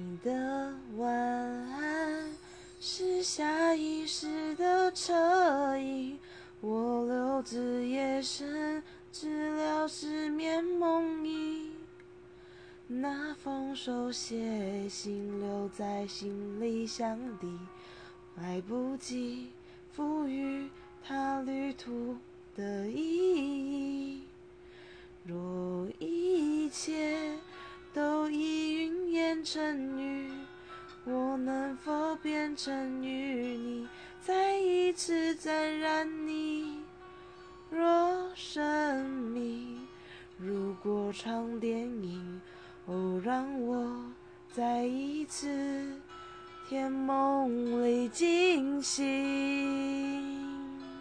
你的晚安是下意识的侧影，我留至夜深，治疗失眠梦呓。那封手写信留在行李箱底，来不及赋予成雨，我能否变成与你再一次沾染你？若生命如过场电影。哦，让我再一次甜梦里惊醒。